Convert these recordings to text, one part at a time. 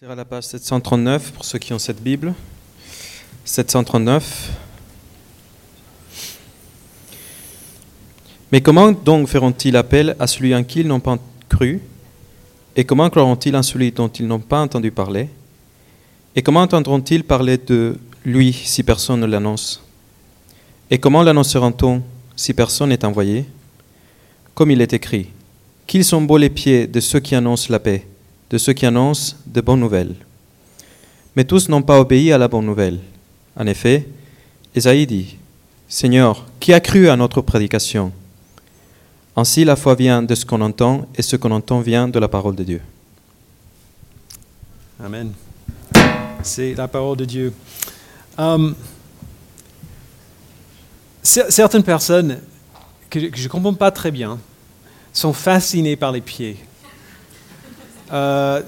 C'est à la page 739 pour ceux qui ont cette Bible. 739. Mais comment donc feront-ils appel à celui en qui ils n'ont pas cru? Et comment croiront-ils en celui dont ils n'ont pas entendu parler? Et comment entendront-ils parler de lui si personne ne l'annonce? Et comment l'annonceront-on si personne n'est envoyé? Comme il est écrit, qu'ils sont beaux les pieds de ceux qui annoncent la paix, de ceux qui annoncent de bonnes nouvelles. Mais tous n'ont pas obéi à la bonne nouvelle. En effet, Esaïe dit, Seigneur, qui a cru à notre prédication? Ainsi la foi vient de ce qu'on entend, et ce qu'on entend vient de la parole de Dieu. Amen. C'est la parole de Dieu. Um, certaines personnes que je ne comprends pas très bien sont fascinées par les pieds. Euh,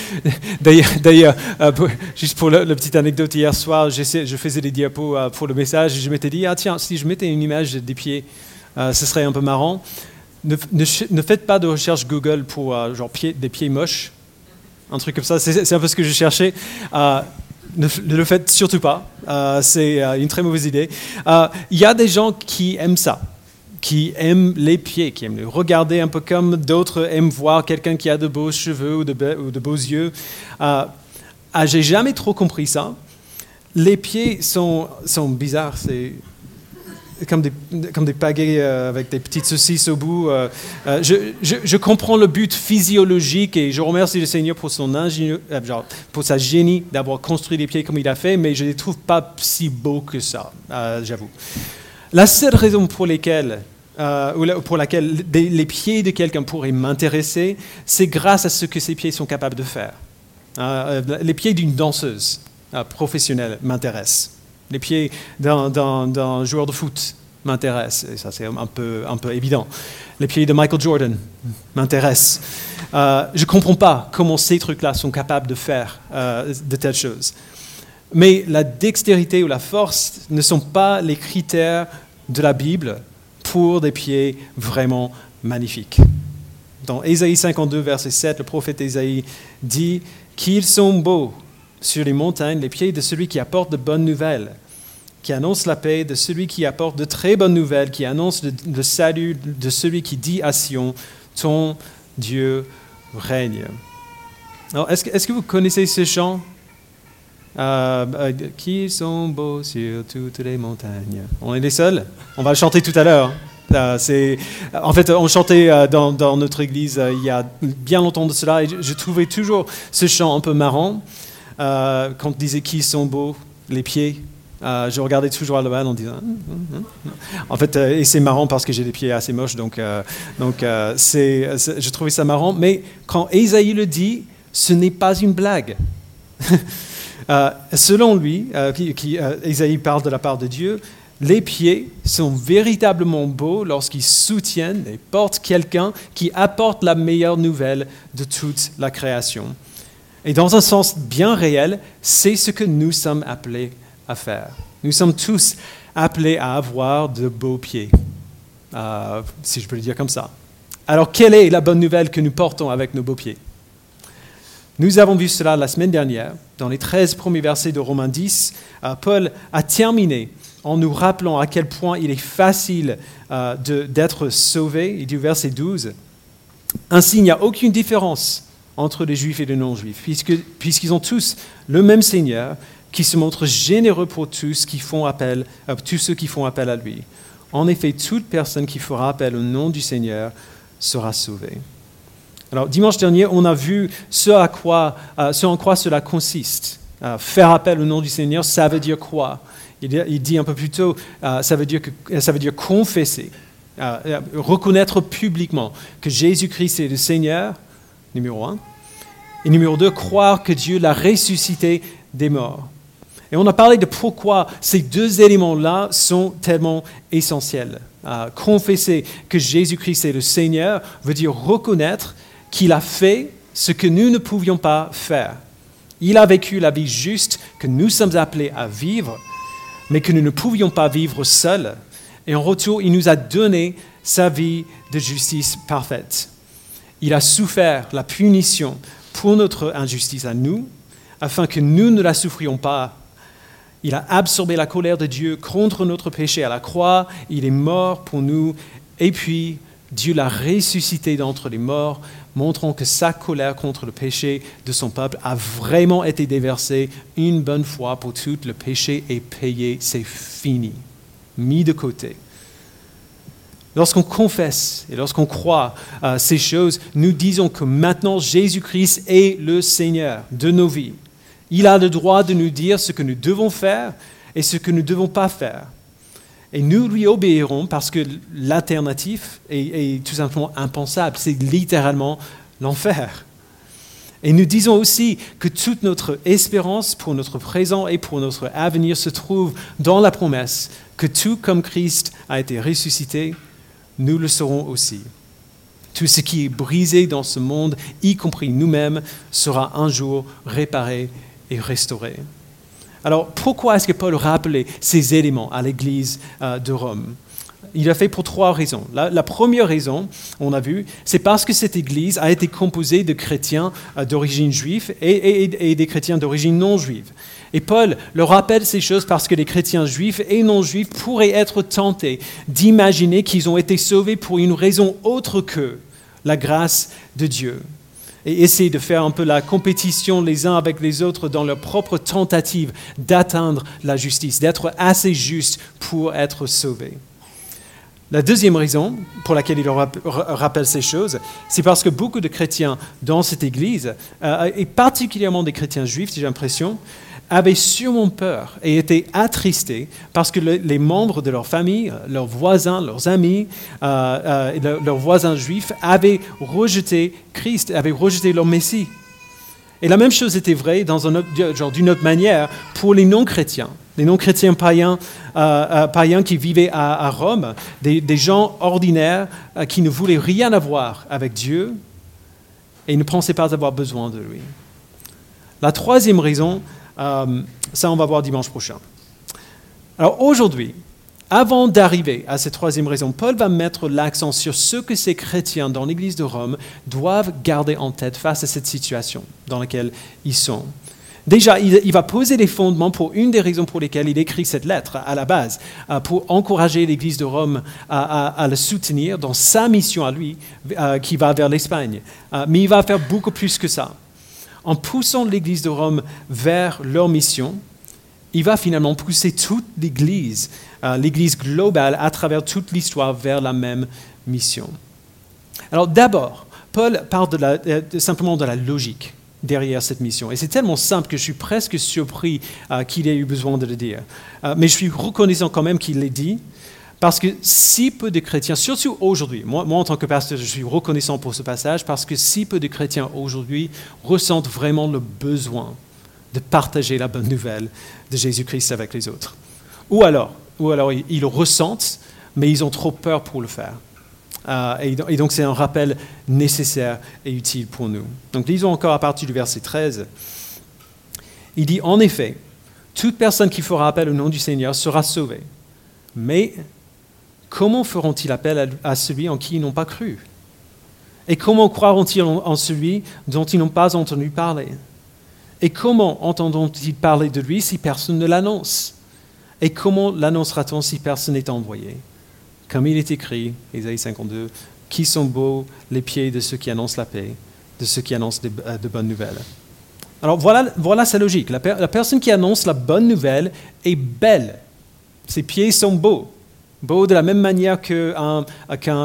D'ailleurs, euh, juste pour la, petite anecdote, hier soir, je faisais des diapos euh, pour le message et je m'étais dit, ah tiens, si je mettais une image des pieds, ce serait un peu marrant. Ne, faites pas de recherche Google pour genre pied, des pieds moches, un truc comme ça, c'est un peu ce que je cherchais. Ne, le faites surtout pas, c'est une très mauvaise idée. Il y a des gens qui aiment ça qui aiment les pieds, qui aiment les regarder un peu comme d'autres aiment voir quelqu'un qui a de beaux cheveux ou de, beaux yeux. Euh, ah, J'ai jamais trop compris ça. Les pieds sont, sont bizarres, c'est comme des, comme des pagaies euh, avec des petites saucisses au bout. Euh, euh, je, je, comprends le but physiologique et je remercie le Seigneur pour, son ingénieux, genre, pour sa génie d'avoir construit les pieds comme il a fait, mais je ne les trouve pas si beaux que ça, j'avoue. La seule raison pour laquelle euh, pour laquelle les pieds de quelqu'un pourraient m'intéresser, c'est grâce à ce que ces pieds sont capables de faire. Euh, euh, les pieds d'une danseuse professionnelle m'intéressent. Les pieds d'un joueur de foot m'intéressent. Et ça, c'est un peu évident. Les pieds de Michael Jordan m'intéressent. je ne comprends pas comment ces trucs-là sont capables de faire de telles choses. Mais la dextérité ou la force ne sont pas les critères de la Bible pour des pieds vraiment magnifiques. Dans Ésaïe 52, verset 7, le prophète Ésaïe dit qu'ils sont beaux sur les montagnes les pieds de celui qui apporte de bonnes nouvelles, qui annonce la paix, de celui qui apporte de très bonnes nouvelles, qui annonce le, salut de celui qui dit à Sion, ton Dieu règne. est-ce que, que vous connaissez ce chant? Euh, euh, qui sont beaux sur toutes les montagnes? On est les seuls? On va le chanter tout à l'heure. Euh, c'est, en fait, on chantait dans, notre église il y a bien longtemps de cela et je, trouvais toujours ce chant un peu marrant. quand on disait qui sont beaux, les pieds, je regardais toujours à la en disant. En fait, et c'est marrant parce que j'ai des pieds assez moches, donc, donc c'est, je trouvais ça marrant. Mais quand Esaïe le dit, ce n'est pas une blague. Euh, selon lui, euh, qui, euh, parle de la part de Dieu, les pieds sont véritablement beaux lorsqu'ils soutiennent et portent quelqu'un qui apporte la meilleure nouvelle de toute la création. Et dans un sens bien réel, c'est ce que nous sommes appelés à faire. Nous sommes tous appelés à avoir de beaux pieds, si je peux le dire comme ça. Alors, quelle est la bonne nouvelle que nous portons avec nos beaux pieds? Nous avons vu cela la semaine dernière. Dans les 13 premiers versets de Romains 10, euh, Paul a terminé en nous rappelant à quel point il est facile euh, d'être sauvé. Il dit verset 12, Ainsi, il n'y a aucune différence entre les juifs et les non-juifs, puisqu'ils ont tous le même Seigneur qui se montre généreux pour tous, qui font appel, euh, tous ceux qui font appel à lui. En effet, toute personne qui fera appel au nom du Seigneur sera sauvée. Alors, dimanche dernier, on a vu ce, à quoi, euh, ce en quoi cela consiste. Euh, faire appel au nom du Seigneur, ça veut dire quoi? Il, dit un peu plus tôt, euh, ça, veut dire que, ça veut dire confesser, reconnaître publiquement que Jésus-Christ est le Seigneur, numéro un. Et numéro deux, croire que Dieu l'a ressuscité des morts. Et on a parlé de pourquoi ces deux éléments-là sont tellement essentiels. confesser que Jésus-Christ est le Seigneur veut dire reconnaître qu'il a fait ce que nous ne pouvions pas faire. Il a vécu la vie juste que nous sommes appelés à vivre, mais que nous ne pouvions pas vivre seuls. Et en retour, il nous a donné sa vie de justice parfaite. Il a souffert la punition pour notre injustice à nous, afin que nous ne la souffrions pas. Il a absorbé la colère de Dieu contre notre péché à la croix, il est mort pour nous, et puis Dieu l'a ressuscité d'entre les morts, montrant que sa colère contre le péché de son peuple a vraiment été déversée une bonne fois pour toutes. Le péché est payé, c'est fini, mis de côté. Lorsqu'on confesse et lorsqu'on croit à ces choses, nous disons que maintenant Jésus-Christ est le Seigneur de nos vies. Il a le droit de nous dire ce que nous devons faire et ce que nous ne devons pas faire. Et nous lui obéirons parce que l'alternative est, est, tout simplement impensable. C'est littéralement l'enfer. Et nous disons aussi que toute notre espérance pour notre présent et pour notre avenir se trouve dans la promesse que tout comme Christ a été ressuscité, nous le serons aussi. Tout ce qui est brisé dans ce monde, y compris nous-mêmes, sera un jour réparé et restauré. Alors pourquoi est-ce que Paul rappelait ces éléments à l'Église euh, de Rome? Il a fait pour trois raisons. La, première raison, on a vu, c'est parce que cette Église a été composée de chrétiens euh, d'origine juive et, et, des chrétiens d'origine non juive. Et Paul leur rappelle ces choses parce que les chrétiens juifs et non juifs pourraient être tentés d'imaginer qu'ils ont été sauvés pour une raison autre que la grâce de Dieu. Et essayer de faire un peu la compétition les uns avec les autres dans leur propre tentative d'atteindre la justice, d'être assez juste pour être sauvés. La deuxième raison pour laquelle il rappelle ces choses, c'est parce que beaucoup de chrétiens dans cette Église, euh, et particulièrement des chrétiens juifs, j'ai l'impression, avaient sûrement peur et étaient attristés parce que les membres de leur famille, leurs voisins, leurs amis, euh, euh, leurs voisins juifs avaient rejeté Christ, avaient rejeté leur Messie. Et la même chose était vraie dans un genre d'une autre manière pour les non-chrétiens, les non-chrétiens païens, euh, qui vivaient à, Rome, des, gens ordinaires qui ne voulaient rien avoir avec Dieu et ne pensaient pas avoir besoin de lui. La troisième raison, euh, ça, on va voir dimanche prochain. Alors aujourd'hui, avant d'arriver à cette troisième raison, Paul va mettre l'accent sur ce que ces chrétiens dans l'Église de Rome doivent garder en tête face à cette situation dans laquelle ils sont. Déjà, il, va poser les fondements pour une des raisons pour lesquelles il écrit cette lettre à la base, euh, pour encourager l'Église de Rome à, le soutenir dans sa mission à lui, euh, qui va vers l'Espagne. mais il va faire beaucoup plus que ça en poussant l'Église de Rome vers leur mission, il va finalement pousser toute l'Église, euh, l'Église globale, à travers toute l'histoire vers la même mission. Alors d'abord, Paul parle euh, simplement de la logique derrière cette mission. Et c'est tellement simple que je suis presque surpris euh, qu'il ait eu besoin de le dire. mais je suis reconnaissant quand même qu'il l'ait dit, parce que si peu de chrétiens, surtout aujourd'hui, moi, en tant que pasteur, je suis reconnaissant pour ce passage, parce que si peu de chrétiens aujourd'hui ressentent vraiment le besoin de partager la bonne nouvelle de Jésus-Christ avec les autres. Ou alors, ou alors ils, le ressentent, mais ils ont trop peur pour le faire. Euh, et, donc c'est un rappel nécessaire et utile pour nous. Donc lisons encore à partir du verset 13. Il dit, en effet, toute personne qui fera appel au nom du Seigneur sera sauvée. Mais comment feront-ils appel à celui en qui ils n'ont pas cru? Et comment croiront-ils en celui dont ils n'ont pas entendu parler? Et comment entendront-ils parler de lui si personne ne l'annonce? Et comment l'annoncera-t-on si personne n'est envoyé? Comme il est écrit, Ésaïe 52, qui sont beaux les pieds de ceux qui annoncent la paix, de ceux qui annoncent de, euh, bonnes nouvelles. Alors voilà, voilà sa logique. La personne qui annonce la bonne nouvelle est belle. Ses pieds sont beaux beau de la même manière qu'un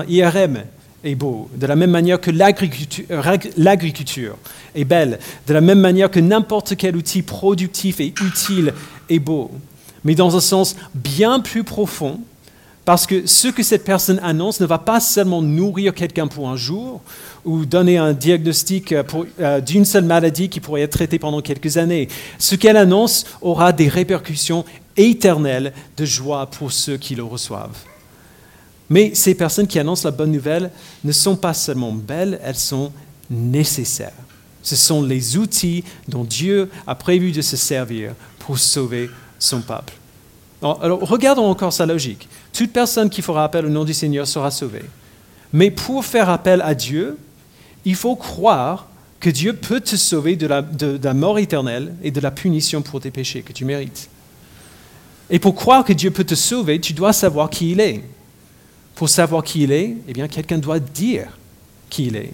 IRM est beau, de la même manière que l'agriculture est belle, de la même manière que n'importe quel outil productif et utile est beau, mais dans un sens bien plus profond, parce que ce que cette personne annonce ne va pas seulement nourrir quelqu'un pour un jour ou donner un diagnostic euh, d'une seule maladie qui pourrait être traitée pendant quelques années. Ce qu'elle annonce aura des répercussions éternelles de joie pour ceux qui le reçoivent. Mais ces personnes qui annoncent la bonne nouvelle ne sont pas seulement belles, elles sont nécessaires. Ce sont les outils dont Dieu a prévu de se servir pour sauver son peuple. Alors, regardons encore sa logique. Toute personne qui fera appel au nom du Seigneur sera sauvée. Mais pour faire appel à Dieu, il faut croire que Dieu peut te sauver de la, mort éternelle et de la punition pour tes péchés que tu mérites. Et pour croire que Dieu peut te sauver, tu dois savoir qui il est. Pour savoir qui il est, eh bien, quelqu'un doit dire qui il est.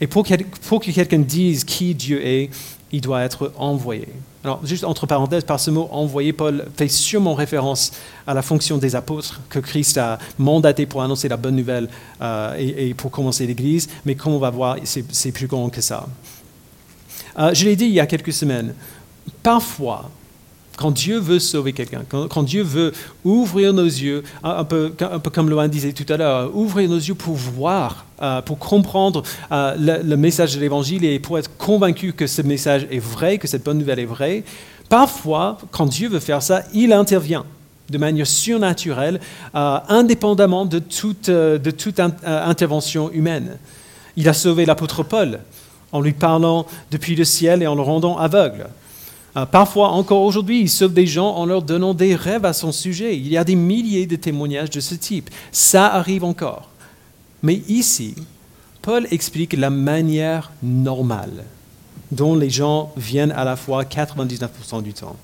Et pour que, quelqu'un dise qui Dieu est, il doit être envoyé. Alors, juste entre parenthèses, par ce mot envoyé, Paul fait sûrement référence à la fonction des apôtres que Christ a mandaté pour annoncer la bonne nouvelle euh, et, pour commencer l'Église, mais comme on va voir, c'est plus grand que ça. Euh, je l'ai dit il y a quelques semaines, parfois, quand Dieu veut sauver quelqu'un, quand, Dieu veut ouvrir nos yeux, un, peu, un peu, comme Loan disait tout à l'heure, ouvrir nos yeux pour voir, euh, pour comprendre euh, le, message de l'Évangile et pour être convaincu que ce message est vrai, que cette bonne nouvelle est vraie, parfois, quand Dieu veut faire ça, il intervient de manière surnaturelle, euh, indépendamment de toute, de toute intervention humaine. Il a sauvé l'apôtre Paul en lui parlant depuis le ciel et en le rendant aveugle. Euh, parfois, encore aujourd'hui, il sauve des gens en leur donnant des rêves à son sujet. Il y a des milliers de témoignages de ce type. Ça arrive encore. Mais ici, Paul explique la manière normale dont les gens viennent à la foi 99% du temps.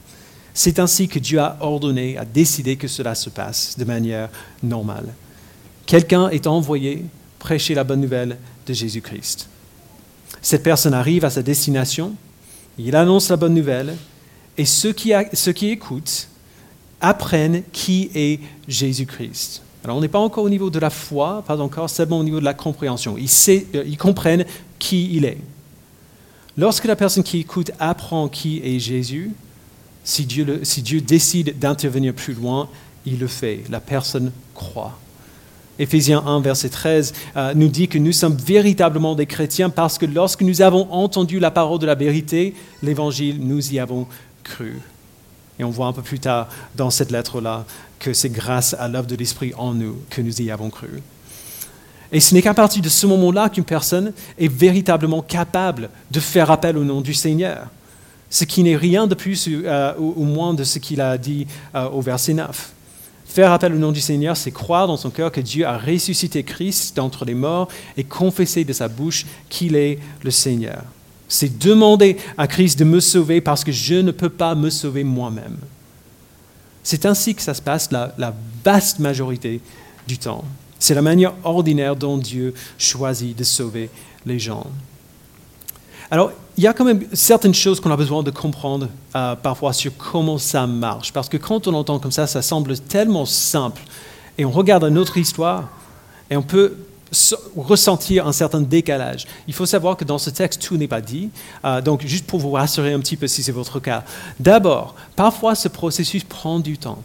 C'est ainsi que Dieu a ordonné, a décidé que cela se passe de manière normale. Quelqu'un est envoyé prêcher la bonne nouvelle de Jésus-Christ. Cette personne arrive à sa destination, il annonce la bonne nouvelle et ceux qui, écoutent apprennent qui est Jésus-Christ. Alors on n'est pas encore au niveau de la foi, pas encore, bon au niveau de la compréhension. Ils, euh, comprennent qui il est. Lorsque la personne qui écoute apprend qui est Jésus, si Dieu, si Dieu décide d'intervenir plus loin, il le fait. La personne croit. Éphésiens 1, verset 13, euh, nous dit que nous sommes véritablement des chrétiens parce que lorsque nous avons entendu la parole de la vérité, l'évangile, nous y avons cru. Et on voit un peu plus tard dans cette lettre-là que c'est grâce à l'œuvre de l'Esprit en nous que nous y avons cru. Et ce n'est qu'à partir de ce moment-là qu'une personne est véritablement capable de faire appel au nom du Seigneur. Ce qui n'est rien de plus euh, ou, moins de ce qu'il a dit euh, au verset 9. Faire appel au nom du Seigneur, c'est croire dans son cœur que Dieu a ressuscité Christ d'entre les morts et confesser de sa bouche qu'il est le Seigneur. C'est demander à Christ de me sauver parce que je ne peux pas me sauver moi-même. C'est ainsi que ça se passe la, la vaste majorité du temps. C'est la manière ordinaire dont Dieu choisit de sauver les gens. Alors, il y a quand même certaines choses qu'on a besoin de comprendre euh, parfois sur comment ça marche. Parce que quand on entend comme ça, ça semble tellement simple. Et on regarde une autre histoire et on peut ressentir un certain décalage. Il faut savoir que dans ce texte, tout n'est pas dit. Euh, donc, juste pour vous rassurer un petit peu si c'est votre cas. D'abord, parfois ce processus prend du temps.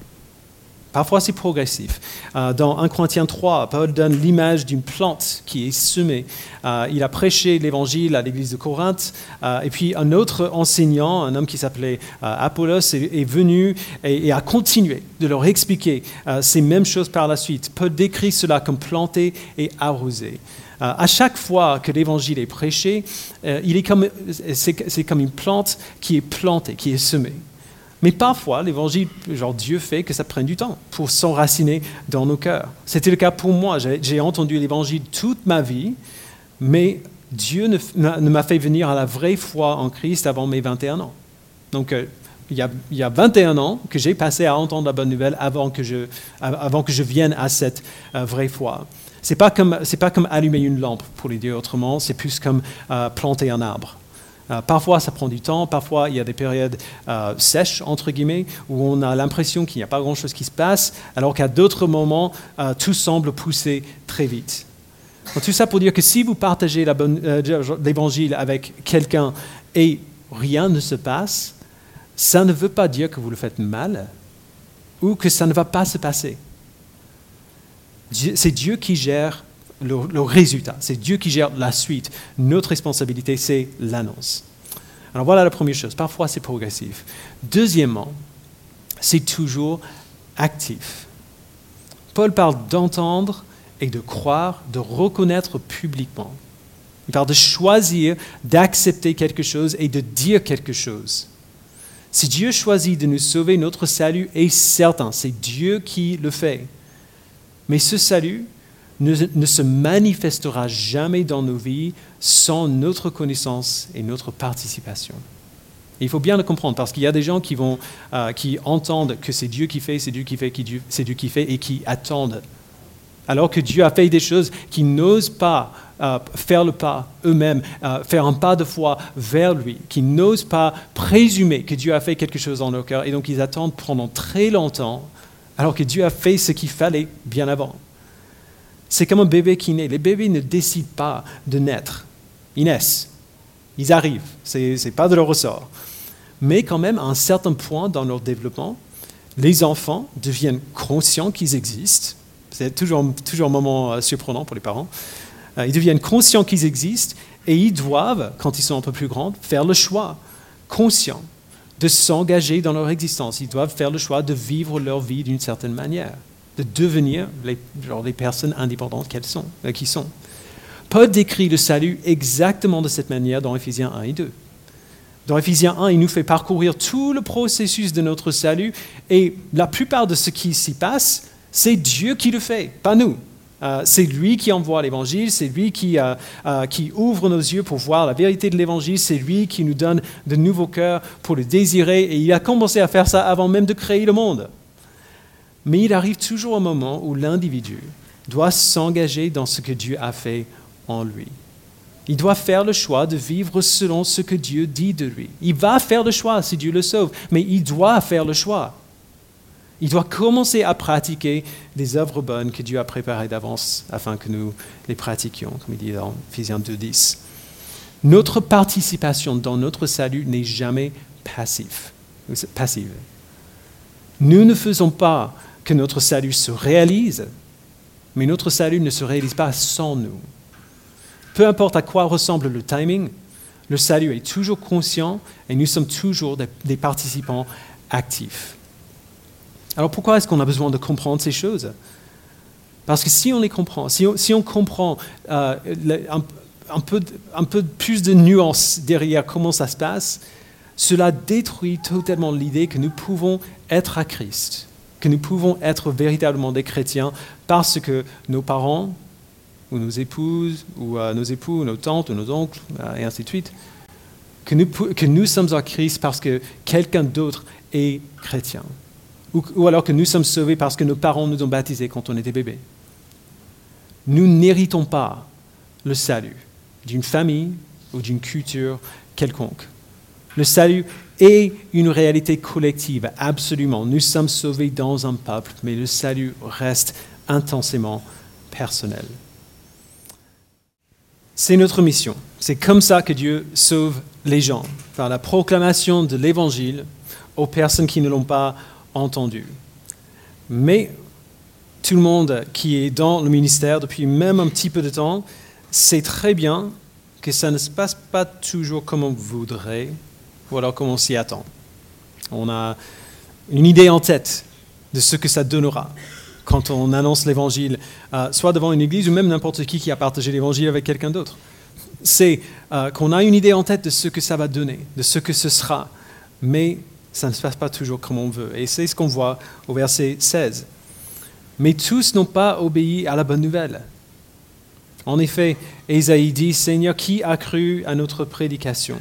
Parfois, c'est progressif. Euh, dans 1 Corinthiens 3, Paul donne l'image d'une plante qui est semée. Euh, il a prêché l'évangile à l'église de Corinthe. Euh, et puis, un autre enseignant, un homme qui s'appelait Apollos, est, venu et, a continué de leur expliquer ces mêmes choses par la suite. Paul décrit cela comme planté et arrosé. à chaque fois que l'évangile est prêché, c'est comme une plante qui est plantée, qui est semée. Mais parfois, l'évangile, genre Dieu fait que ça prenne du temps pour s'enraciner dans nos cœurs. C'était le cas pour moi. J'ai entendu l'évangile toute ma vie, mais Dieu ne, m'a fait venir à la vraie foi en Christ avant mes 21 ans. Donc, euh, il, y a, il, y a, 21 ans que j'ai passé à entendre la bonne nouvelle avant que je, avant que je vienne à cette euh, vraie foi. Ce n'est pas, comme, pas comme allumer une lampe, pour le dire autrement, c'est plus comme euh, planter un arbre. Euh, parfois, ça prend du temps, parfois, il y a des périodes euh, sèches, entre guillemets, où on a l'impression qu'il n'y a pas grand-chose qui se passe, alors qu'à d'autres moments, euh, tout semble pousser très vite. tout ça pour dire que si vous partagez l'évangile avec quelqu'un et rien ne se passe, ça ne veut pas dire que vous le faites mal ou que ça ne va pas se passer. C'est Dieu qui gère le, résultat. C'est Dieu qui gère la suite. Notre responsabilité, c'est l'annonce. Alors voilà la première chose. Parfois, c'est progressif. Deuxièmement, c'est toujours actif. Paul parle d'entendre et de croire, de reconnaître publiquement. Il parle de choisir, d'accepter quelque chose et de dire quelque chose. Si Dieu choisit de nous sauver, notre salut est certain. C'est Dieu qui le fait. Mais ce salut, ne, se manifestera jamais dans nos vies sans notre connaissance et notre participation. Il faut bien le comprendre parce qu'il y a des gens qui, vont, euh, qui entendent que c'est Dieu qui fait, c'est Dieu qui fait, c'est Dieu qui fait et qui attendent. Alors que Dieu a fait des choses qui n'osent pas euh, faire le pas eux-mêmes, euh, faire un pas de foi vers lui, qui n'osent pas présumer que Dieu a fait quelque chose dans leur cœur et donc ils attendent pendant très longtemps alors que Dieu a fait ce qu'il fallait bien avant. C'est comme un bébé qui naît. Les bébés ne décident pas de naître. Ils naissent. Ils arrivent. Ce n'est pas de leur ressort. Mais quand même, à un certain point dans leur développement, les enfants deviennent conscients qu'ils existent. C'est toujours, toujours un moment euh, surprenant pour les parents. Euh, ils deviennent conscients qu'ils existent et ils doivent, quand ils sont un peu plus grands, faire le choix conscient de s'engager dans leur existence. Ils doivent faire le choix de vivre leur vie d'une certaine manière, de devenir les, genre, personnes indépendantes qu'elles sont, euh, qui sont. Paul décrit le salut exactement de cette manière dans Éphésiens 1 et 2. Dans Éphésiens 1, il nous fait parcourir tout le processus de notre salut et la plupart de ce qui s'y passe, c'est Dieu qui le fait, pas nous. Euh, c'est lui qui envoie l'évangile, c'est lui qui, euh, qui ouvre nos yeux pour voir la vérité de l'évangile, c'est lui qui nous donne de nouveaux cœurs pour le désirer et il a commencé à faire ça avant même de créer le monde. Mais il arrive toujours un moment où l'individu doit s'engager dans ce que Dieu a fait en lui. Il doit faire le choix de vivre selon ce que Dieu dit de lui. Il va faire le choix si Dieu le sauve, mais il doit faire le choix. Il doit commencer à pratiquer des œuvres bonnes que Dieu a préparées d'avance afin que nous les pratiquions, comme il dit dans Ephésiens 2.10. Notre participation dans notre salut n'est jamais passif, passive. Nous ne faisons pas que notre salut se réalise, mais notre salut ne se réalise pas sans nous. Peu importe à quoi ressemble le timing, le salut est toujours conscient et nous sommes toujours des, participants actifs. Alors pourquoi est-ce qu'on a besoin de comprendre ces choses? Parce que si on les comprend, si on, comprend euh, un peu, un peu plus de nuances derrière comment ça se passe, cela détruit totalement l'idée que nous pouvons être à Christ, que nous pouvons être véritablement des chrétiens parce que nos parents, ou nos épouses, ou euh, nos époux, ou nos tantes, ou nos oncles, euh, et ainsi de suite, que nous, sommes en Christ parce que quelqu'un d'autre est chrétien. Ou, alors que nous sommes sauvés parce que nos parents nous ont baptisés quand on était bébés. Nous n'héritons pas le salut d'une famille ou d'une culture quelconque. Le salut est une réalité collective, absolument. Nous sommes sauvés dans un peuple, mais le salut reste intensément personnel. C'est notre mission. C'est comme ça que Dieu sauve les gens, par la proclamation de l'Évangile aux personnes qui ne l'ont pas entendu. Mais tout le monde qui est dans le ministère depuis même un petit peu de temps sait très bien que ça ne se passe pas toujours comme on voudrait ou alors comme on s'y attend. On a une idée en tête de ce que ça donnera quand on annonce l'évangile, euh, soit devant une église ou même n'importe qui qui a partagé l'évangile avec quelqu'un d'autre. C'est euh, qu'on a une idée en tête de ce que ça va donner, de ce que ce sera, mais ça ne se passe pas toujours comme on veut. Et c'est ce qu'on voit au verset 16. Mais tous n'ont pas obéi à la bonne nouvelle. En effet, Ésaïe dit, Seigneur, qui a cru à notre prédication?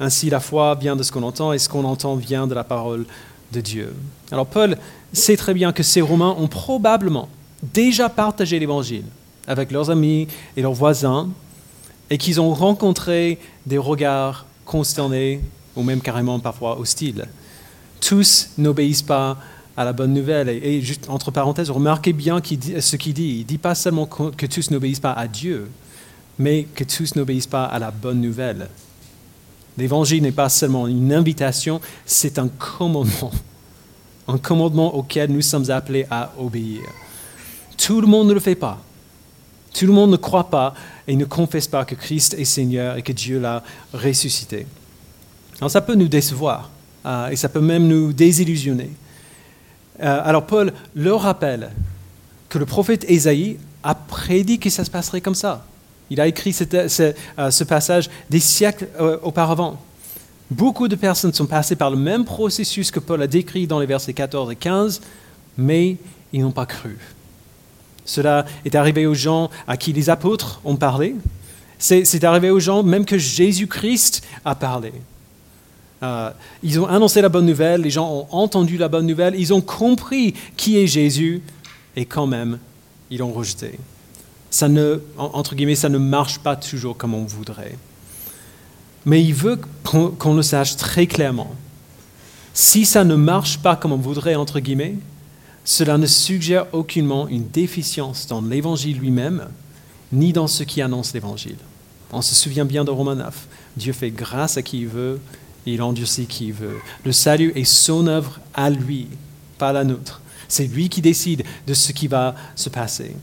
Ainsi, la foi vient de ce qu'on entend et ce qu'on entend vient de la parole de Dieu. Alors Paul sait très bien que ces Romains ont probablement déjà partagé l'Évangile avec leurs amis et leurs voisins et qu'ils ont rencontré des regards consternés ou même carrément parfois hostiles. Tous n'obéissent pas à la bonne nouvelle. Et, juste entre parenthèses, remarquez bien ce qu'il dit. Il ne dit pas seulement que tous n'obéissent pas à Dieu, mais que tous n'obéissent pas à la bonne nouvelle. L'évangile n'est pas seulement une invitation, c'est un commandement. Un commandement auquel nous sommes appelés à obéir. Tout le monde ne le fait pas. Tout le monde ne croit pas et ne confesse pas que Christ est Seigneur et que Dieu l'a ressuscité. Alors ça peut nous décevoir euh, et ça peut même nous désillusionner. Euh, alors Paul leur rappelle que le prophète Ésaïe a prédit que ça se passerait comme ça. Il a écrit euh, ce passage des siècles euh, auparavant. Beaucoup de personnes sont passées par le même processus que Paul a décrit dans les versets 14 et 15, mais ils n'ont pas cru. Cela est arrivé aux gens à qui les apôtres ont parlé. C'est arrivé aux gens même que Jésus-Christ a parlé. Euh, ils ont annoncé la bonne nouvelle, les gens ont entendu la bonne nouvelle, ils ont compris qui est Jésus, et quand même, ils l'ont rejeté. Ça ne, entre guillemets, ça ne marche pas toujours comme on voudrait. Mais il veut qu'on le sache très clairement. Si ça ne marche pas comme on voudrait, entre guillemets, cela ne suggère aucunement une déficience dans l'évangile lui-même, ni dans ce qui annonce l'évangile. On se souvient bien de Romains 9. Dieu fait grâce à qui il veut, et il endurcit qui il veut. Le salut est son œuvre à lui, pas la nôtre. C'est lui qui décide de ce qui va se passer.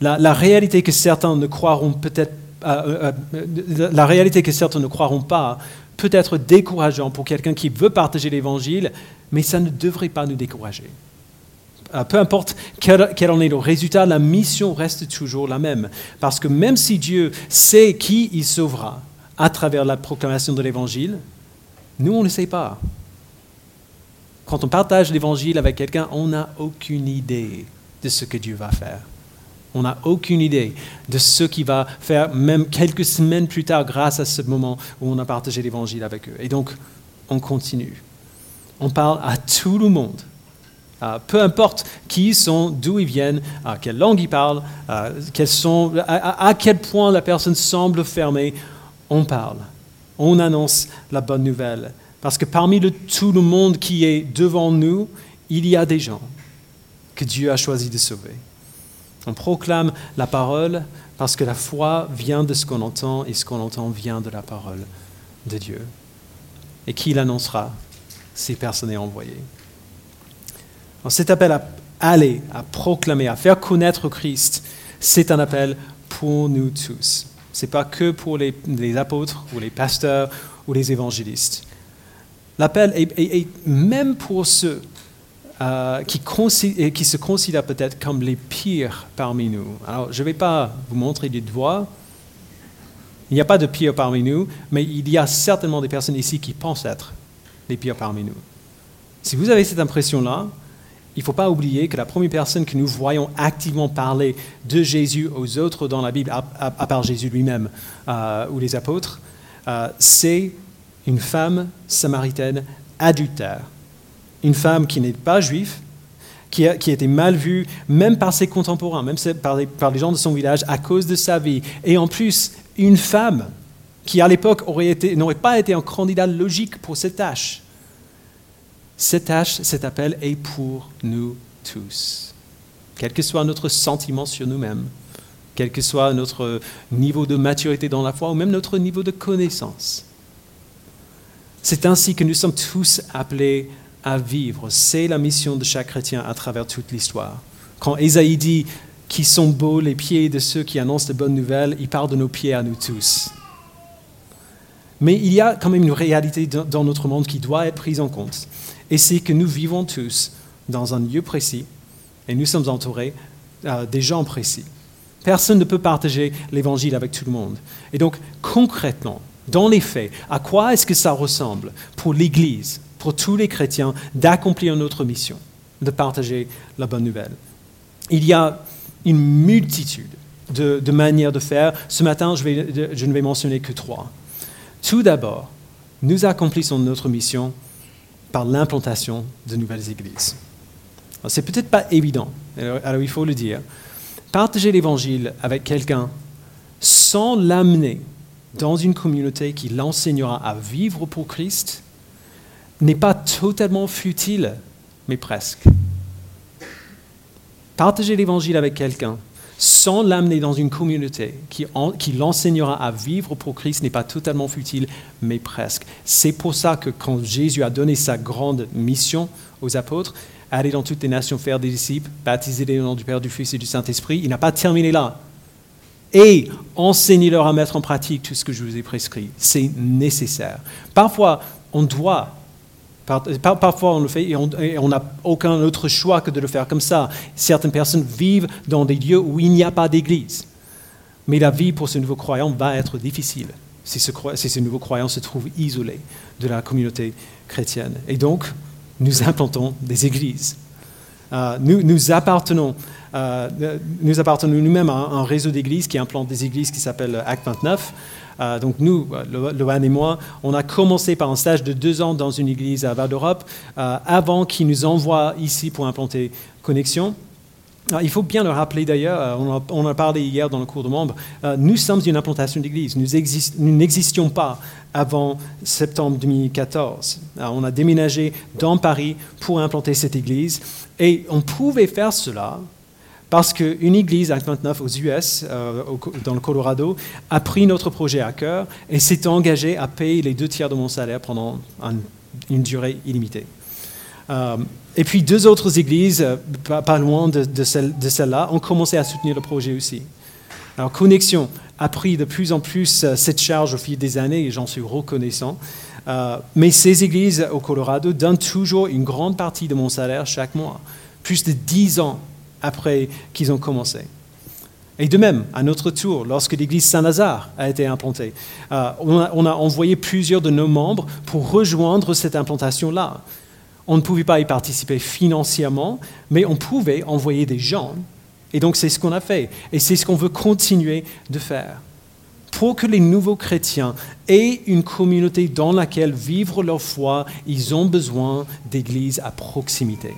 La, réalité que certains ne croiront peut-être, euh, euh, la réalité que certains ne croiront pas peut être décourageant pour quelqu'un qui veut partager l'évangile, mais ça ne devrait pas nous décourager. Euh, peu importe quel, quel, en est le résultat, la mission reste toujours la même. Parce que même si Dieu sait qui il sauvera à travers la proclamation de l'évangile, nous, on ne sait pas. Quand on partage l'évangile avec quelqu'un, on n'a aucune idée de ce que Dieu va faire. On n'a aucune idée de ce qu'il va faire, même quelques semaines plus tard, grâce à ce moment où on a partagé l'évangile avec eux. Et donc, on continue. On parle à tout le monde. peu importe qui ils sont, d'où ils viennent, à quelle langue ils parlent, à, sont, à, quel point la personne semble fermée, on parle. On annonce la bonne nouvelle. Parce que parmi tout le monde qui est devant nous, il y a des gens que Dieu a choisi de sauver. On proclame la parole parce que la foi vient de ce qu'on entend et ce qu'on entend vient de la parole de Dieu. Et qui l'annoncera si personne n'est envoyé? cet appel à aller, à proclamer, à faire connaître Christ, c'est un appel pour nous tous. Ce n'est pas que pour les, apôtres ou les pasteurs ou les évangélistes. L'appel est, même pour ceux euh, qui, se considèrent peut-être comme les pires parmi nous. Alors, je ne vais pas vous montrer du doigt. Il n'y a pas de pires parmi nous, mais il y a certainement des personnes ici qui pensent être les pires parmi nous. Si vous avez cette impression-là, il ne faut pas oublier que la première personne que nous voyons activement parler de Jésus aux autres dans la Bible, à, part Jésus lui-même euh, ou les apôtres, euh, c'est une femme samaritaine adultère une femme qui n'est pas juive, qui a, été mal vue, même par ses contemporains, même par les, par les gens de son village, à cause de sa vie. Et en plus, une femme qui, à l'époque, n'aurait pas été un candidat logique pour cette tâche. Cette tâche, cet appel est pour nous tous. Quel que soit notre sentiment sur nous-mêmes, quel que soit notre niveau de maturité dans la foi ou même notre niveau de connaissance. C'est ainsi que nous sommes tous appelés à vivre. C'est la mission de chaque chrétien à travers toute l'histoire. Quand Ésaïe dit qui sont beaux les pieds de ceux qui annoncent de bonnes nouvelles, il parle de nos pieds à nous tous. Mais il y a quand même une réalité dans notre monde qui doit être prise en compte. Et c'est que nous vivons tous dans un lieu précis et nous sommes entourés euh, des gens précis. Personne ne peut partager l'évangile avec tout le monde. Et donc, concrètement, dans les faits, à quoi est-ce que ça ressemble pour l'Église pour tous les chrétiens d'accomplir notre mission, de partager la bonne nouvelle? Il y a une multitude de, manières de faire. Ce matin, je, ne vais mentionner que trois. Tout d'abord, nous accomplissons notre mission par l'implantation de nouvelles églises. C'est peut-être pas évident, alors il faut le dire. Partager l'évangile avec quelqu'un sans l'amener dans une communauté qui l'enseignera à vivre pour Christ, n'est pas totalement futile, mais presque. Partager l'évangile avec quelqu'un sans l'amener dans une communauté qui, l'enseignera à vivre pour Christ n'est pas totalement futile, mais presque. C'est pour ça que quand Jésus a donné sa grande mission aux apôtres, aller dans toutes les nations, faire des disciples, baptiser les noms du Père, du Fils et du Saint-Esprit, il n'a pas terminé là. Et enseignez-leur à mettre en pratique tout ce que je vous ai prescrit. C'est nécessaire. Parfois, on doit Parfois, on le fait et on n'a aucun autre choix que de le faire comme ça. Certaines personnes vivent dans des lieux où il n'y a pas d'église. Mais la vie pour ce nouveau croyant va être difficile si ce, si ce nouveau croyant se trouve isolé de la communauté chrétienne. Et donc, nous implantons des églises. Euh, nous, nous appartenons, euh, nous appartenons nous-mêmes à un, réseau d'églises qui implante des églises qui s'appelle Acte 29. Euh, donc nous, Loan et moi, on a commencé par un stage de deux ans dans une église à Val d'Europe avant qu'ils nous envoient ici pour implanter Connexion. il faut bien le rappeler d'ailleurs, on, on, a parlé hier dans le cours de membres, nous sommes une implantation d'église, nous n'existions pas avant septembre 2014. on a déménagé dans Paris pour implanter cette église et on pouvait faire cela parce qu'une église, Act 29 aux US, euh, dans le Colorado, a pris notre projet à cœur et s'est engagée à payer les deux tiers de mon salaire pendant une durée illimitée. Euh, et puis deux autres églises, euh, pas, loin de, celle-là, ont commencé à soutenir le projet aussi. Alors Connexion a pris de plus en plus cette charge au fil des années et j'en suis reconnaissant. Mais ces églises au Colorado donnent toujours une grande partie de mon salaire chaque mois, plus de dix ans après qu'ils ont commencé. Et de même, à notre tour, lorsque l'église Saint-Lazare a été implantée, euh, on, a, on, a, envoyé plusieurs de nos membres pour rejoindre cette implantation-là. On ne pouvait pas y participer financièrement, mais on pouvait envoyer des gens. Et donc c'est ce qu'on a fait. Et c'est ce qu'on veut continuer de faire pour que les nouveaux chrétiens aient une communauté dans laquelle vivre leur foi, ils ont besoin d'églises à proximité.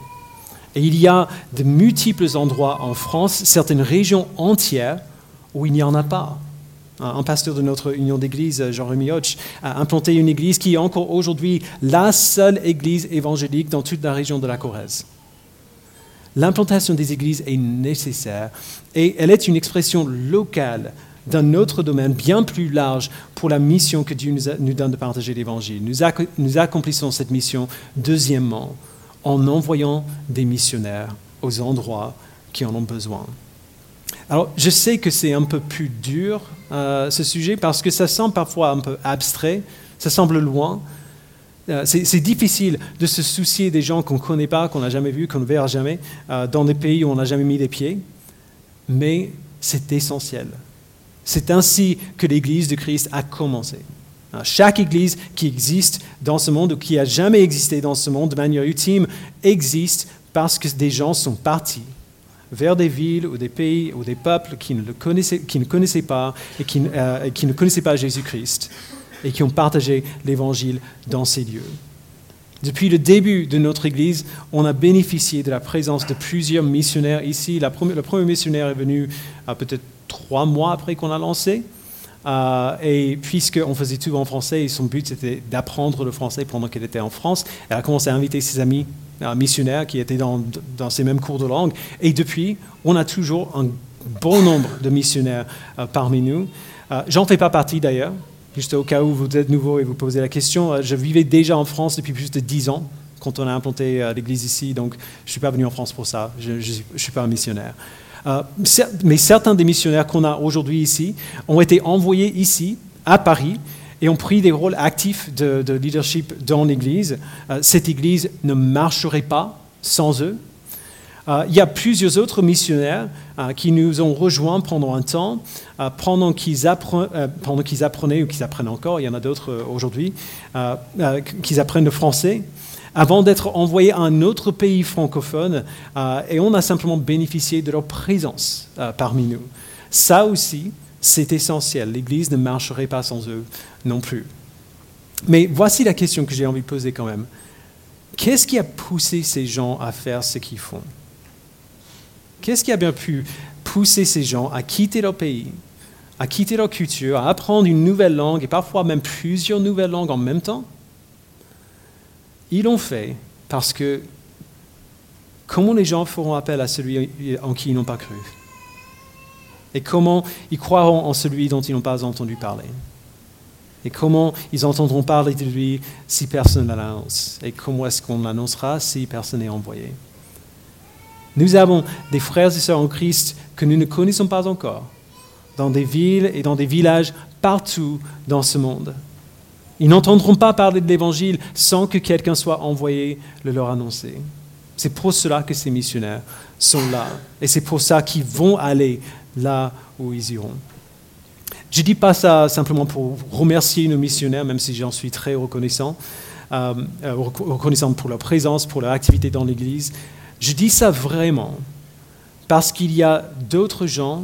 Et il y a de multiples endroits en France, certaines régions entières, où il n'y en a pas. Un pasteur de notre union d'église, Jean-Rémy Hoch, a implanté une église qui est encore aujourd'hui la seule église évangélique dans toute la région de la Corrèze. L'implantation des églises est nécessaire et elle est une expression locale d'un autre domaine bien plus large pour la mission que Dieu nous, donne de partager l'Évangile. Nous, accomplissons cette mission, deuxièmement, en envoyant des missionnaires aux endroits qui en ont besoin. Alors, je sais que c'est un peu plus dur, euh, ce sujet, parce que ça semble parfois un peu abstrait, ça semble loin. Euh, c'est difficile de se soucier des gens qu'on ne connaît pas, qu'on n'a jamais vus, qu'on ne verra jamais, euh, dans des pays où on n'a jamais mis les pieds, mais c'est essentiel. C'est ainsi que l'Église de Christ a commencé. Hein, chaque Église qui existe dans ce monde ou qui a jamais existé dans ce monde de manière ultime existe parce que des gens sont partis vers des villes ou des pays ou des peuples qui ne, le connaissaient, qui ne connaissaient pas et qui, euh, ne connaissaient pas Jésus-Christ et qui ont partagé l'Évangile dans ces lieux. Depuis le début de notre Église, on a bénéficié de la présence de plusieurs missionnaires ici. le premier missionnaire est venu à peut-être trois mois après qu'on a lancé. Euh, et puisqu'on faisait tout en français, son but c'était d'apprendre le français pendant qu'elle était en France, elle a commencé à inviter ses amis euh, missionnaires qui étaient dans, ces mêmes cours de langue. Et depuis, on a toujours un bon nombre de missionnaires euh, parmi nous. J'en fais pas partie d'ailleurs, juste au cas où vous êtes nouveau et vous posez la question. je vivais déjà en France depuis plus de dix ans quand on a implanté l'église ici, donc je ne suis pas venu en France pour ça, je ne suis pas un missionnaire. Euh, mais certains des missionnaires qu'on a aujourd'hui ici ont été envoyés ici, à Paris, et ont pris des rôles actifs de, leadership dans l'Église. Euh, cette Église ne marcherait pas sans eux. Euh, il y a plusieurs autres missionnaires qui nous ont rejoints pendant un temps, pendant qu'ils apprenaient, ou qu'ils apprennent encore, il y en a d'autres aujourd'hui, qu'ils apprennent le français avant d'être envoyés à un autre pays francophone, euh, et on a simplement bénéficié de leur présence euh, parmi nous. Ça aussi, c'est essentiel. L'Église ne marcherait pas sans eux non plus. Mais voici la question que j'ai envie de poser quand même. Qu'est-ce qui a poussé ces gens à faire ce qu'ils font? Qu'est-ce qui a bien pu pousser ces gens à quitter leur pays, à quitter leur culture, à apprendre une nouvelle langue et parfois même plusieurs nouvelles langues en même temps? Ils l'ont fait parce que comment les gens feront appel à celui en qui ils n'ont pas cru? Et comment ils croiront en celui dont ils n'ont pas entendu parler? Et comment ils entendront parler de lui si personne ne l'annonce? Et comment est-ce qu'on l'annoncera si personne n'est envoyé? Nous avons des frères et sœurs en Christ que nous ne connaissons pas encore, dans des villes et dans des villages partout dans ce monde. Ils n'entendront pas parler de l'Évangile sans que quelqu'un soit envoyé le leur annoncer. C'est pour cela que ces missionnaires sont là. Et c'est pour ça qu'ils vont aller là où ils iront. Je ne dis pas ça simplement pour remercier nos missionnaires, même si j'en suis très reconnaissant, euh, euh, reconnaissant pour leur présence, pour leur activité dans l'Église. Je dis ça vraiment parce qu'il y a d'autres gens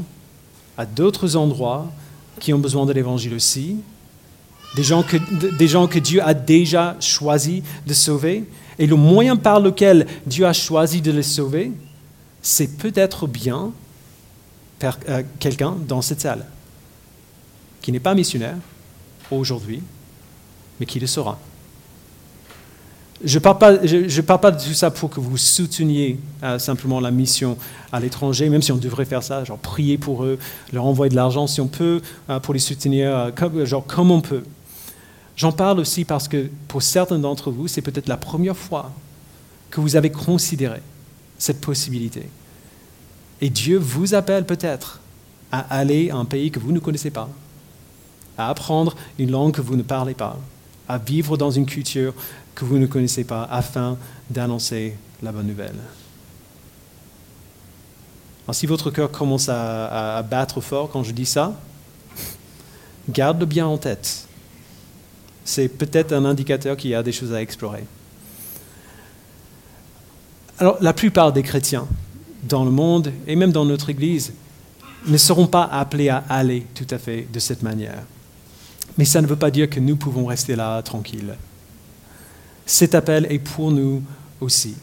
à d'autres endroits qui ont besoin de l'évangile aussi, des gens, que, des gens que Dieu a déjà choisi de sauver. Et le moyen par lequel Dieu a choisi de les sauver, c'est peut-être bien euh, quelqu'un dans cette salle qui n'est pas missionnaire aujourd'hui, mais qui le sera. Je ne parle, parle pas de tout ça pour que vous souteniez euh, simplement la mission à l'étranger, même si on devrait faire ça, genre prier pour eux, leur envoyer de l'argent si on peut, euh, pour les soutenir, comme, genre comme on peut. J'en parle aussi parce que pour certains d'entre vous, c'est peut-être la première fois que vous avez considéré cette possibilité. Et Dieu vous appelle peut-être à aller à un pays que vous ne connaissez pas, à apprendre une langue que vous ne parlez pas, à vivre dans une culture que vous ne connaissez pas, afin d'annoncer la bonne nouvelle. Alors, si votre cœur commence à, à battre fort quand je dis ça, garde-le bien en tête c'est peut-être un indicateur qu'il y a des choses à explorer. Alors, la plupart des chrétiens dans le monde, et même dans notre Église, ne seront pas appelés à aller tout à fait de cette manière. Mais ça ne veut pas dire que nous pouvons rester là tranquilles. Cet appel est pour nous aussi.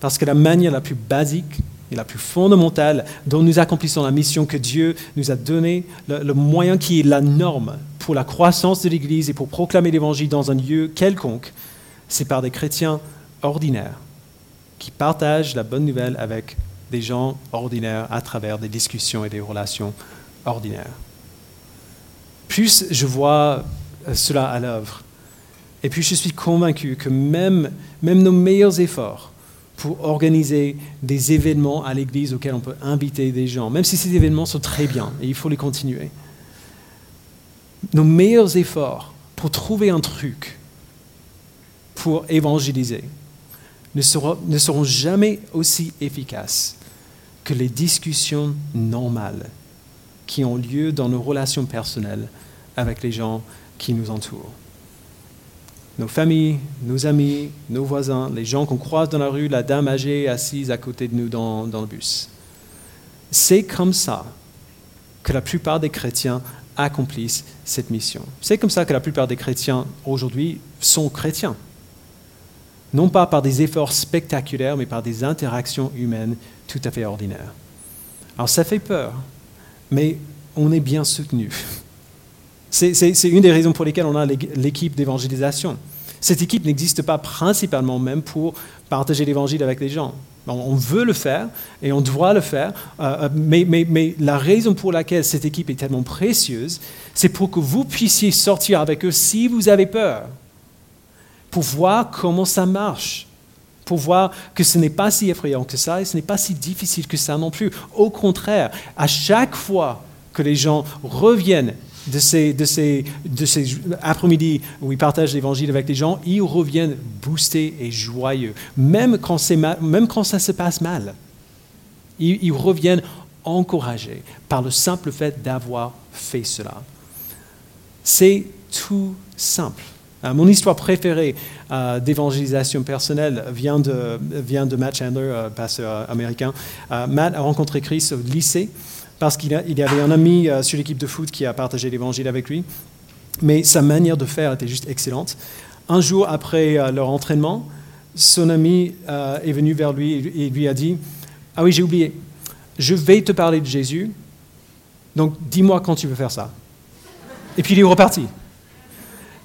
Parce que la manière la plus basique et la plus fondamentale dont nous accomplissons la mission que Dieu nous a donnée, le, moyen qui est la norme pour la croissance de l'Église et pour proclamer l'Évangile dans un lieu quelconque, c'est par des chrétiens ordinaires qui partagent la bonne nouvelle avec des gens ordinaires à travers des discussions et des relations ordinaires. Plus je vois euh, cela à l'œuvre, et puis je suis convaincu que même, même nos meilleurs efforts pour organiser des événements à l'église auxquels on peut inviter des gens, même si ces événements sont très bien et il faut les continuer. Nos meilleurs efforts pour trouver un truc pour évangéliser ne seront, jamais aussi efficaces que les discussions normales qui ont lieu dans nos relations personnelles avec les gens qui nous entourent nos familles, nos amis, nos voisins, les gens qu'on croise dans la rue, la dame âgée assise à côté de nous dans, le bus. C'est comme ça que la plupart des chrétiens accomplissent cette mission. C'est comme ça que la plupart des chrétiens aujourd'hui sont chrétiens. Non pas par des efforts spectaculaires, mais par des interactions humaines tout à fait ordinaires. Alors ça fait peur, mais on est bien soutenu. C'est une des raisons pour lesquelles on a l'équipe d'évangélisation. Cette équipe n'existe pas principalement même pour partager l'évangile avec les gens. On veut le faire et on doit le faire, euh, euh, mais, mais, la raison pour laquelle cette équipe est tellement précieuse, c'est pour que vous puissiez sortir avec eux si vous avez peur, pour voir comment ça marche, pour voir que ce n'est pas si effrayant que ça et ce n'est pas si difficile que ça non plus. Au contraire, à chaque fois que les gens reviennent de ces, de ces, de ces après-midi où ils partagent l'évangile avec les gens, ils reviennent boostés et joyeux, même quand, même quand ça se passe mal. Ils, ils reviennent encouragés par le simple fait d'avoir fait cela. C'est tout simple. Euh, mon histoire préférée euh, d'évangélisation personnelle vient de, vient de Matt Chandler, euh, pasteur américain. Matt a rencontré Christ au lycée parce qu'il y avait un ami euh, sur l'équipe de foot qui a partagé l'évangile avec lui. Mais sa manière de faire était juste excellente. Un jour après euh, leur entraînement, son ami euh, est venu vers lui et lui a dit Ah oui, j'ai oublié, je vais te parler de Jésus, donc dis-moi quand tu veux faire ça. Et puis il est reparti.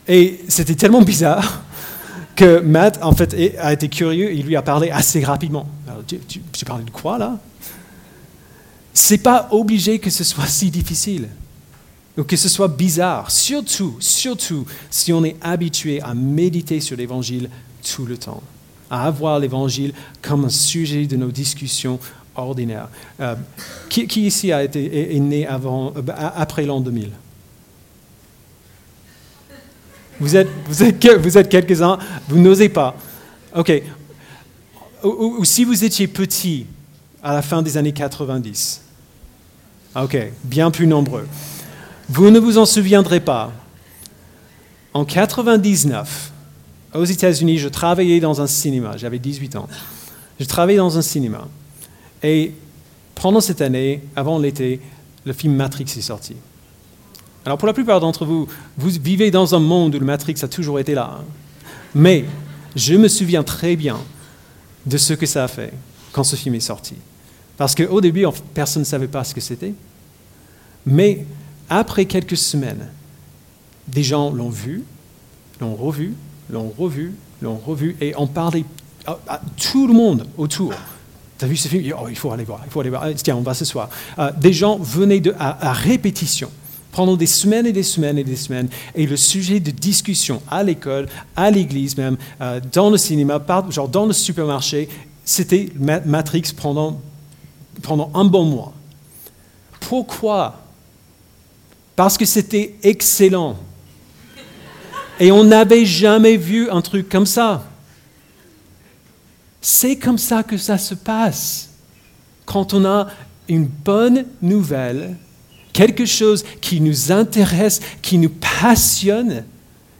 Et c'était tellement bizarre que Matt, en fait, a été curieux et il lui a parlé assez rapidement. tu, tu, tu parles de quoi là? C'est pas obligé que ce soit si difficile ou que ce soit bizarre, surtout, surtout si on est habitué à méditer sur l'Évangile tout le temps, à avoir l'Évangile comme un sujet de nos discussions ordinaires. Euh, qui, ici a été, est, né avant, euh, après l'an 2000 Vous êtes, vous êtes, vous êtes quelques-uns, vous n'osez pas. OK. ou si vous étiez petit à la fin des années 90, Ok, bien plus nombreux. Vous ne vous en souviendrez pas. En 99, aux États-Unis, je travaillais dans un cinéma, j'avais 18 ans. Je travaillais dans un cinéma. Et pendant cette année, avant l'été, le film Matrix est sorti. Alors pour la plupart d'entre vous, vous vivez dans un monde où le Matrix a toujours été là. hein. Mais je me souviens très bien de ce que ça a fait quand ce film est sorti. Parce qu'au début, personne ne savait pas ce que c'était. Mais après quelques semaines, des gens l'ont vu, l'ont revu, l'ont revu, l'ont revu, et on parlait à, tout le monde autour. T'as vu ce film? Oh, Il faut aller voir, il faut aller voir. Ah, Tiens, on va ce soir. Euh, des gens venaient à, répétition pendant des semaines et des semaines et des semaines, et le sujet de discussion à l'école, à l'église même, euh, dans le cinéma, genre dans le supermarché, c'était Ma- Matrix pendant, pendant un bon mois. Pourquoi? Parce que c'était excellent. Et on n'avait jamais vu un truc comme ça. C'est comme ça que ça se passe. Quand on a une bonne nouvelle, quelque chose qui nous intéresse, qui nous passionne,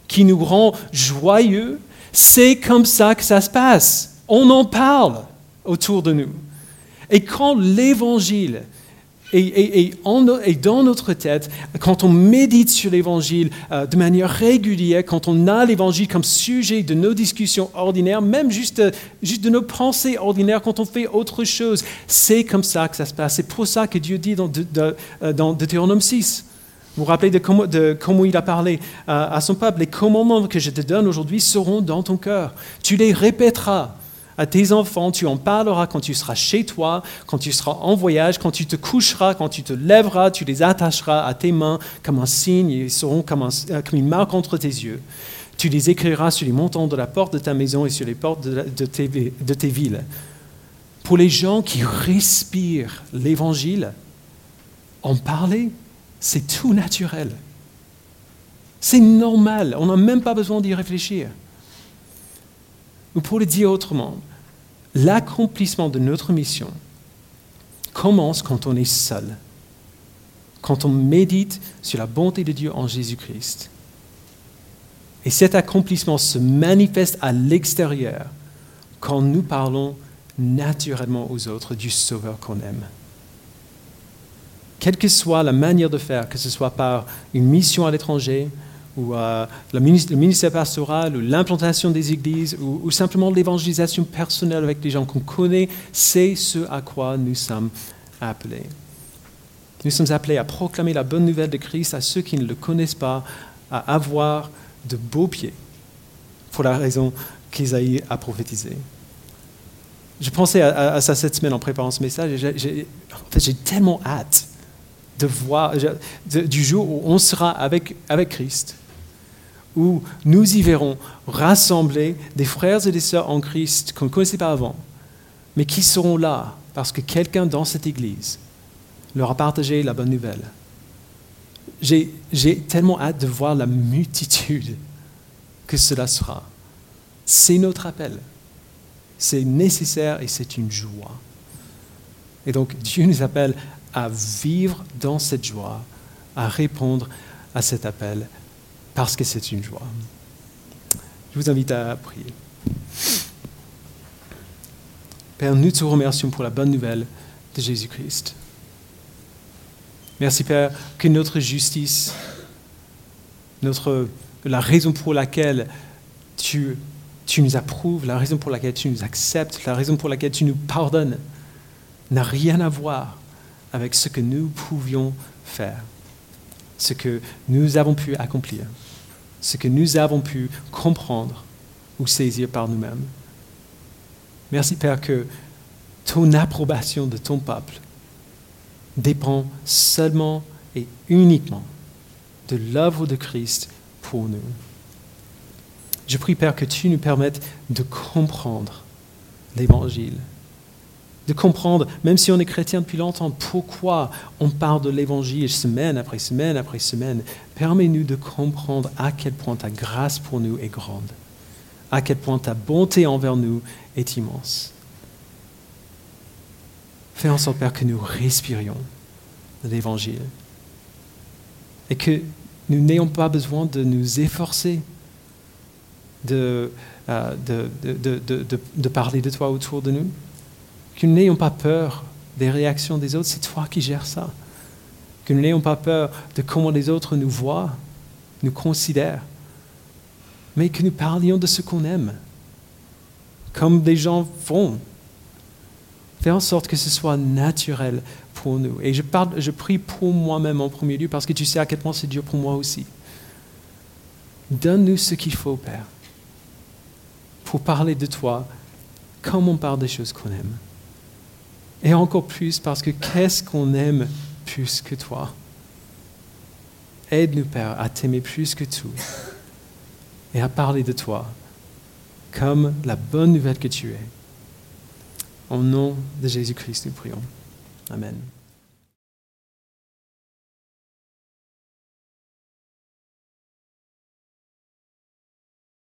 qui nous rend joyeux, c'est comme ça que ça se passe. On en parle autour de nous. Et quand l'évangile est, dans notre tête, quand on médite sur l'évangile euh, de manière régulière, quand on a l'évangile comme sujet de nos discussions ordinaires, même juste, euh, juste de nos pensées ordinaires, quand on fait autre chose, c'est comme ça que ça se passe. C'est pour ça que Dieu dit dans, de- de- euh, dans Deutéronome 6. Vous vous rappelez de comment, de comment il a parlé euh, à son peuple. Les commandements que je te donne aujourd'hui seront dans ton cœur. Tu les répéteras à tes enfants, tu en parleras quand tu seras chez toi, quand tu seras en voyage, quand tu te coucheras, quand tu te lèveras, tu les attacheras à tes mains comme un signe, ils seront comme, euh, une marque entre tes yeux. Tu les écriras sur les montants de la porte de ta maison et sur les portes de tes villes. Pour les gens qui respirent l'évangile, en parler, c'est tout naturel. C'est normal, on n'a même pas besoin d'y réfléchir. Ou pour le dire autrement, l'accomplissement de notre mission commence quand on est seul, quand on médite sur la bonté de Dieu en Jésus-Christ. Et cet accomplissement se manifeste à l'extérieur quand nous parlons naturellement aux autres du Sauveur qu'on aime. Quelle que soit la manière de faire, que ce soit par une mission à l'étranger, ou le minis- le ministère pastoral, ou l'implantation des églises, ou, simplement l'évangélisation personnelle avec les gens qu'on connaît, c'est ce à quoi nous sommes appelés. Nous sommes appelés à proclamer la bonne nouvelle de Christ à ceux qui ne le connaissent pas, à avoir de beaux pieds, pour la raison qu'Isaïe a prophétisée. Je pensais à, ça cette semaine en préparant ce message, et j'ai- en fait, tellement hâte de voir, du jour où on sera avec, avec Christ, où nous y verrons rassembler des frères et des sœurs en Christ qu'on ne connaissait pas avant, mais qui seront là parce que quelqu'un dans cette église leur a partagé la bonne nouvelle. J'ai tellement hâte de voir la multitude que cela sera. C'est notre appel. C'est nécessaire et c'est une joie. Et donc Dieu nous appelle à vivre dans cette joie, à répondre à cet appel, parce que c'est une joie. Je vous invite à prier. Père, nous te remercions pour la bonne nouvelle de Jésus-Christ. Merci Père que notre justice, notre, la raison pour laquelle tu, tu nous approuves, la raison pour laquelle tu nous acceptes, la raison pour laquelle tu nous pardonnes, n'a rien à voir avec ce que nous pouvions faire, ce que nous avons pu accomplir, ce que nous avons pu comprendre ou saisir par nous-mêmes. Merci Père que ton approbation de ton peuple dépend seulement et uniquement de l'œuvre de Christ pour nous. Je prie Père que tu nous permettes de comprendre l'Évangile, de comprendre, même si on est chrétien depuis longtemps, pourquoi on parle de l'Évangile semaine après semaine après semaine. Permets-nous de comprendre à quel point ta grâce pour nous est grande, à quel point ta bonté envers nous est immense. Fais en sorte, Père, que nous respirions l'Évangile et que nous n'ayons pas besoin de nous efforcer de, euh, de, de, de parler de toi autour de nous, Que nous n'ayons pas peur des réactions des autres, c'est toi qui gères ça. Que nous n'ayons pas peur de comment les autres nous voient, nous considèrent, mais que nous parlions de ce qu'on aime, comme des gens font. Fais en sorte que ce soit naturel pour nous. Et je, je prie pour moi-même en premier lieu parce que tu sais à quel point c'est dur pour moi aussi. Donne-nous ce qu'il faut, Père, pour parler de toi comme on parle des choses qu'on aime. Et encore plus parce que qu'est-ce qu'on aime plus que toi? Aide-nous, Père, à t'aimer plus que tout et à parler de toi comme la bonne nouvelle que tu es. Au nom de Jésus-Christ, nous prions. Amen.